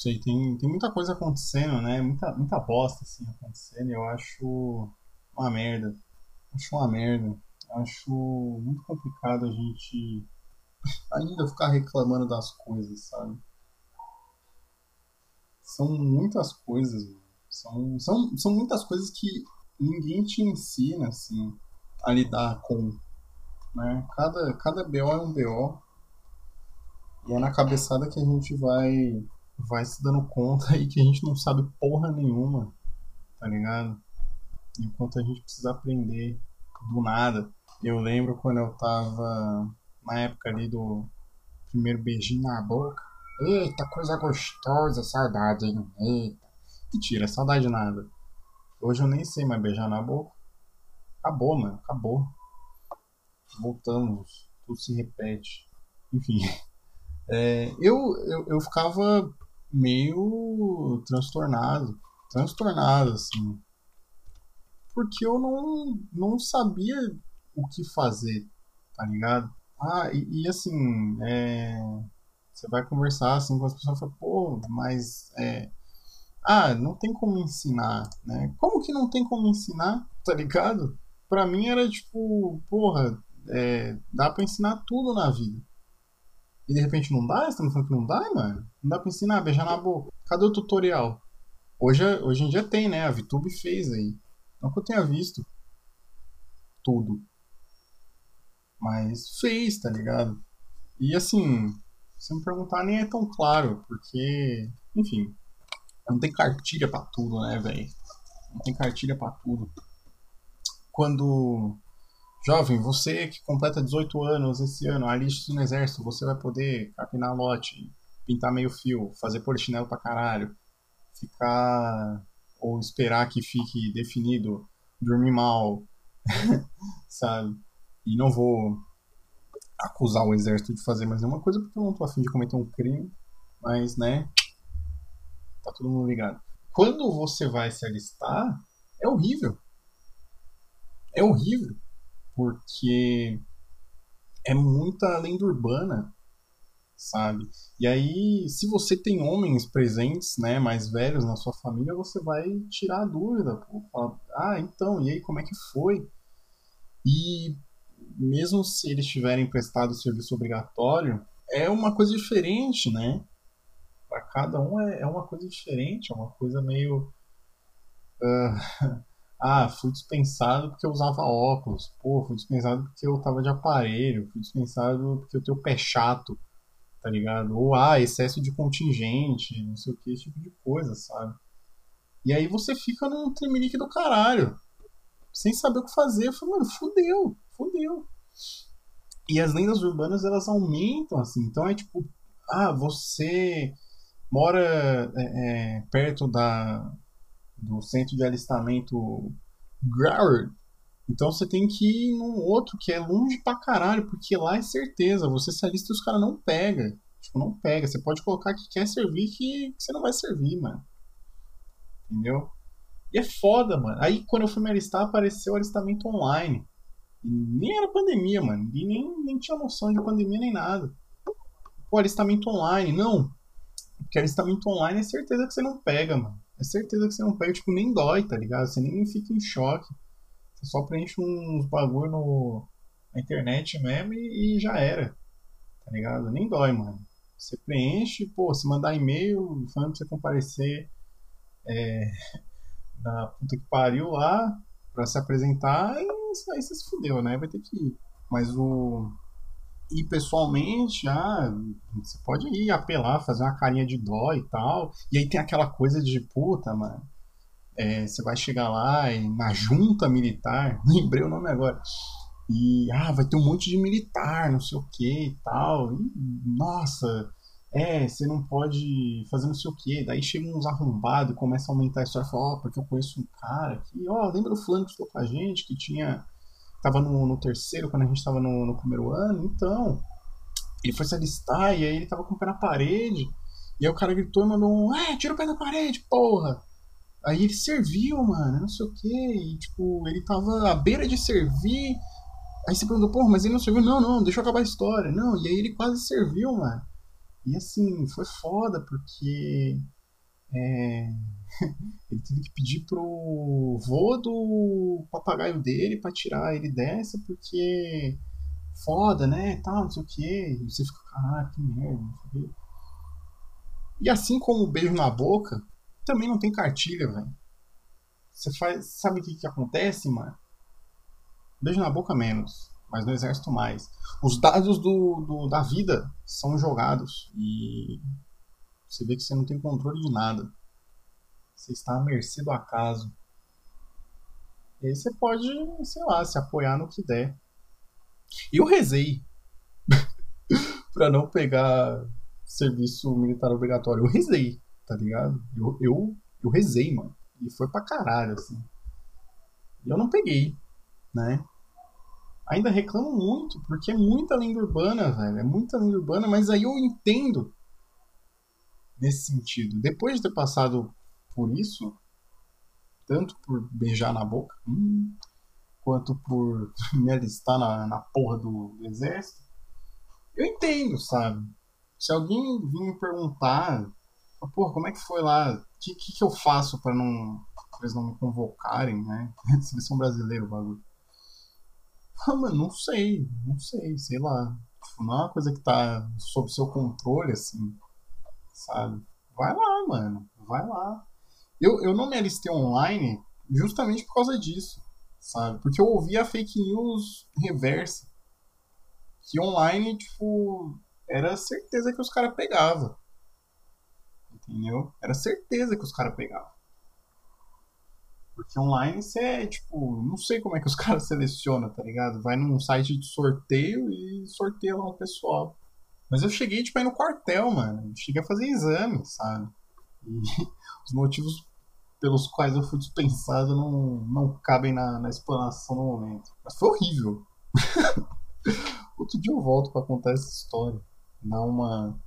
sei, tem, tem muita coisa acontecendo, né? Muita, muita bosta, assim, acontecendo. Eu acho uma merda. Acho uma merda. Acho muito complicado a gente ainda ficar reclamando das coisas, sabe? São muitas coisas, são, são, são muitas coisas que ninguém te ensina, assim, a lidar com. Né? Cada, cada BO é um BO. E é na cabeçada que a gente vai, vai se dando conta aí que a gente não sabe porra nenhuma, tá ligado? Enquanto a gente precisa aprender do nada. Eu lembro quando eu tava na época ali do primeiro beijinho na boca. Eita, coisa gostosa, saudade, hein? Eita. Mentira, saudade nada. Hoje eu nem sei mais beijar na boca. Acabou, mano, acabou. Voltamos, tudo se repete. Enfim. É, eu, eu, eu ficava meio transtornado. Transtornado, assim. Porque eu não, não sabia o que fazer, tá ligado? Ah, e, e assim, é, você vai conversar assim com as pessoas e fala, pô, mas é, ah, não tem como ensinar, né? Como que não tem como ensinar, tá ligado? Pra mim era tipo, porra, é, dá pra ensinar tudo na vida. E de repente não dá? Você tá me falando que não dá, mano? Não dá pra ensinar, beijar na boca. Cadê o tutorial? Hoje, hoje em dia tem, né? A VTube fez aí. Não que eu tenha visto tudo. Mas fez, tá ligado? E assim, se me perguntar, nem é tão claro, porque, enfim, não tem cartilha para tudo, né, velho? Não tem cartilha para tudo. Quando jovem, você que completa 18 anos esse ano, aliste no exército, você vai poder capinar lote, pintar meio fio, fazer polichinelo pra caralho, ficar ou esperar que fique definido, dormir mal, sabe? E não vou acusar o exército de fazer mais nenhuma coisa porque eu não tô afim de cometer um crime, mas né, tá todo mundo ligado. Quando você vai se alistar, é horrível. É horrível, porque é muita lenda urbana, sabe? E aí, se você tem homens presentes, né, mais velhos na sua família, você vai tirar a dúvida, pô, ah, então, e aí como é que foi? E mesmo se eles tiverem prestado serviço obrigatório, é uma coisa diferente, né? Para cada um é, é, uma coisa diferente, é uma coisa meio. Uh, ah, fui dispensado porque eu usava óculos. Pô, fui dispensado porque eu tava de aparelho. Fui dispensado porque eu tenho pé chato, tá ligado? Ou, ah, excesso de contingente, não sei o que, esse tipo de coisa, sabe? E aí você fica num tremelique do caralho, sem saber o que fazer. Eu falei, mano, fudeu fodeu. E as lendas urbanas elas aumentam, assim. Então é tipo, ah, você mora é, é, perto da, do centro de alistamento Groward. Então você tem que ir num outro que é longe pra caralho, porque lá é certeza, você se alista e os caras não pega. Tipo, não pega. Você pode colocar que quer servir que você não vai servir, mano. Entendeu? E é foda, mano. Aí quando eu fui me alistar, apareceu alistamento online. Nem era pandemia, mano. E nem, nem tinha noção de pandemia nem nada. Pô, alistamento online. Não. Porque alistamento online é certeza que você não pega, mano. É certeza que você não pega. Tipo, nem dói, tá ligado? Você nem fica em choque. Você só preenche uns bagulho no, na internet mesmo e, e já era. Tá ligado? Nem dói, mano. Você preenche, pô, se mandar e-mail falando pra você comparecer é, na puta que pariu lá pra se apresentar e aí você se fudeu, né? Vai ter que ir. Mas o. E pessoalmente, ah, você pode ir apelar, fazer uma carinha de dó e tal. E aí tem aquela coisa de puta, mano. É, você vai chegar lá e, na junta militar, lembrei o nome agora. E ah, vai ter um monte de militar, não sei o que e tal. E, nossa, é, você não pode fazer não sei o que. Daí chegam uns arrombados e começa a aumentar a história. Fala, ó, oh, porque eu conheço um cara que, ó, oh, lembra do fulano que estudou com a gente, que tinha. Tava no, no terceiro quando a gente tava no, no, primeiro ano? Então. Ele foi se alistar e aí ele tava com o pé na parede. E aí o cara gritou e mandou um, é, tira o pé da parede, porra! Aí ele serviu, mano, não sei o que. E tipo, ele tava à beira de servir. Aí você perguntou, porra, mas ele não serviu? Não, não, deixa eu acabar a história. Não, e aí ele quase serviu, mano. E assim, foi foda, porque. É, ele teve que pedir pro vô do papagaio dele pra tirar ele dessa, porque. Foda, né? Tal, não sei o que. E você fica, caralho, que merda, não sei o. E assim como o beijo na boca, também não tem cartilha, velho. Você faz. Sabe o que, que acontece, mano? Beijo na boca menos, mas no exército mais. Os dados do, do, da vida são jogados e você vê que você não tem controle de nada. Você está à mercê do acaso. E aí você pode, sei lá, se apoiar no que der. Eu rezei para não pegar serviço militar obrigatório. Eu rezei, tá ligado? Eu, eu, eu rezei, mano. E foi pra caralho, assim. E eu não peguei, né? Ainda reclamo muito, porque é muita lenda urbana, velho. É muita lenda urbana, mas aí eu entendo nesse sentido. Depois de ter passado por isso, tanto por beijar na boca, hum, quanto por me alistar na, na porra do, do exército, eu entendo, sabe? Se alguém vir me perguntar, porra, como é que foi lá? O que, que, que eu faço para não pra eles não me convocarem, né? Seleção brasileira, o bagulho. Ah, mano, não sei, não sei, sei lá. Não é uma coisa que tá sob seu controle, assim, sabe? Vai lá, mano, vai lá. Eu, eu não me alistei online justamente por causa disso, sabe? Porque eu ouvi a fake news reversa. Que online, tipo, era certeza que os caras pegavam. Entendeu? Era certeza que os caras pegavam. Porque online você é, tipo, não sei como é que os caras selecionam, tá ligado? Vai num site de sorteio e sorteia lá o pessoal. Mas eu cheguei, tipo, aí no quartel, mano. Cheguei a fazer exame, sabe? E os motivos pelos quais eu fui dispensado não, não cabem na, na explanação no momento. Mas foi horrível. Outro dia eu volto para contar essa história. Dar uma,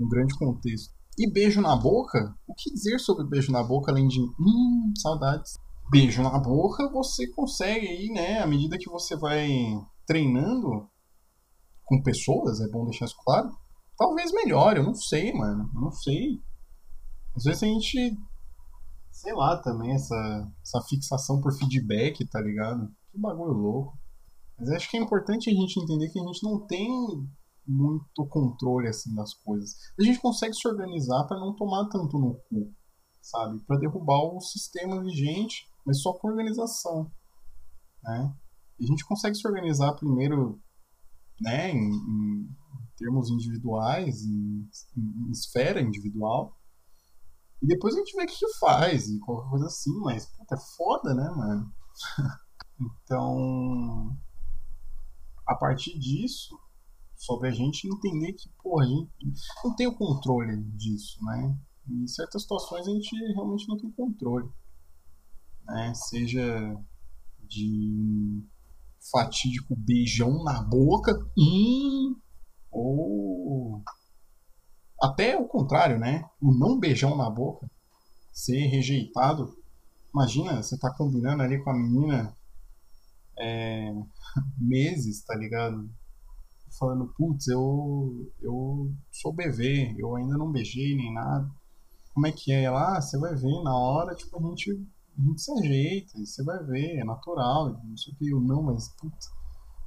um grande contexto. E beijo na boca? O que dizer sobre beijo na boca além de hum, saudades? Beijo na boca você consegue aí, né? À medida que você vai treinando com pessoas, é bom deixar isso claro. Talvez melhore, eu não sei, mano. Eu não sei. Às vezes a gente. Sei lá também, essa, essa fixação por feedback, tá ligado? Que bagulho louco. Mas acho que é importante a gente entender que a gente não tem muito controle assim das coisas. A gente consegue se organizar para não tomar tanto no cu, sabe? Para derrubar o sistema vigente, mas só com organização, né? A gente consegue se organizar primeiro, né, em, em termos individuais, em, em, esfera individual, e depois a gente vê o que, que faz e qualquer coisa assim, mas puta, é foda, né, mano? então, a partir disso, sobre a gente entender que, pô, a gente não tem o controle disso, né? Em certas situações a gente realmente não tem controle, né? Seja de fatídico beijão na boca, hum, ou até o contrário, né? O não beijão na boca, ser rejeitado. Imagina, você tá combinando ali com a menina é, meses, tá ligado? falando, putz, eu, eu sou BV, eu ainda não beijei nem nada. Como é que é? Lá, ah, você vai ver, na hora, tipo, a gente, a gente se ajeita, você vai ver, é natural, não sei o que, eu não, mas, putz,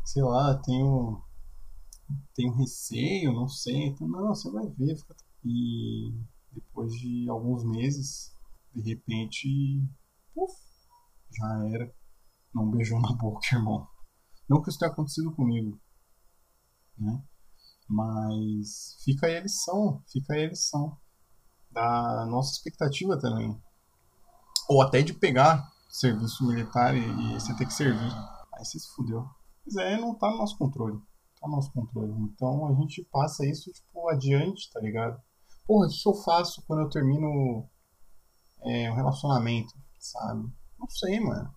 sei lá, tenho, tenho receio, não sei, então, não, você vai ver. E depois de alguns meses, de repente, puf, já era. Não beijou na boca, irmão. Não que isso tenha acontecido comigo, né? Mas fica aí a lição, fica aí a lição da nossa expectativa também. Ou até de pegar serviço militar e, e você ter que servir. Aí você se fudeu. Mas é, não tá no nosso controle. No nosso controle. Então a gente passa isso, tipo, adiante, tá ligado? Porra, o que eu faço quando eu termino é, um relacionamento, sabe? Não sei, mano.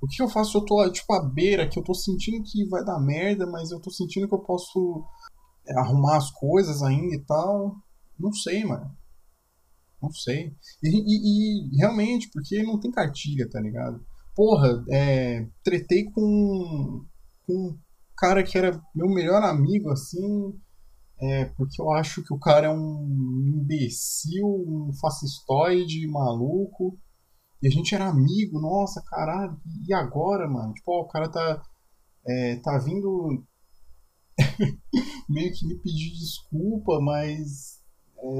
O que eu faço? Eu tô, tipo, à beira, que eu tô sentindo que vai dar merda, mas eu tô sentindo que eu posso arrumar as coisas ainda e tal. Não sei, mano. Não sei. E, e, e, realmente, porque não tem cartilha, tá ligado? porra, é, tretei com, com cara que era meu melhor amigo, assim, é, porque eu acho que o cara é um imbecil, um fascistoide maluco. E a gente era amigo, nossa, caralho, e agora, mano? Tipo, ó, o cara tá, é, tá vindo meio que me pedir desculpa, mas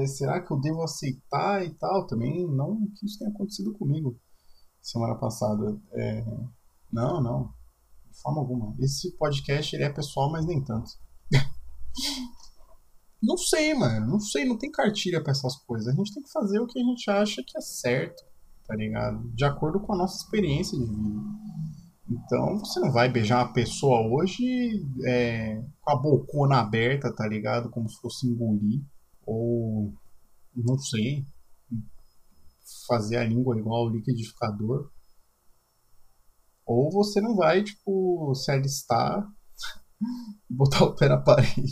é, será que eu devo aceitar e tal? Também não que isso tenha acontecido comigo semana passada. É, não, não, de forma alguma. Esse podcast ele é pessoal, mas nem tanto. não sei, mano, não sei, não tem cartilha para essas coisas. A gente tem que fazer o que a gente acha que é certo, tá ligado? De acordo com a nossa experiência de vida. Então você não vai beijar uma pessoa hoje é, com a bocona aberta, tá ligado? Como se fosse engolir. Ou não sei. Fazer a língua igual ao liquidificador. Ou você não vai, tipo, se alistar e botar o pé na parede.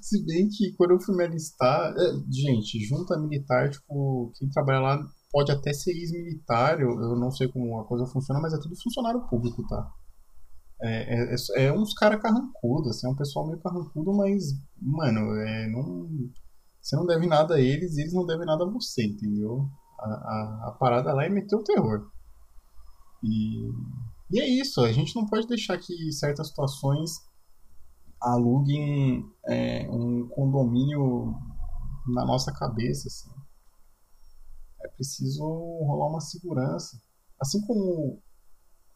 Se bem que quando eu fui me alistar. É, gente, junta militar, tipo, quem trabalha lá pode até ser ex-militar, eu, eu, não sei como a coisa funciona, mas é tudo funcionário público, tá? É, é, é, é uns caras carrancudos, assim, é um pessoal meio carrancudo, mas, mano, é, não, você não deve nada a eles e eles não devem nada a você, entendeu? A, a, a parada lá é meter o terror. E, e é isso, a gente não pode deixar que certas situações aluguem é, um condomínio na nossa cabeça, assim é preciso rolar uma segurança. Assim como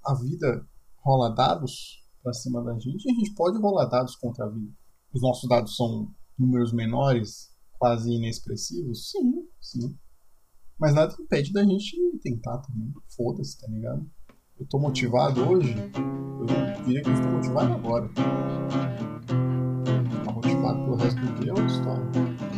a vida rola dados para cima da gente, a gente pode rolar dados contra a vida. Os nossos dados são números menores, quase inexpressivos? Sim, sim. Mas nada impede da gente tentar também. Foda-se, tá ligado? Eu tô motivado hoje, eu diria que eu estou motivado agora. Tá motivado pelo resto do dia é outra história.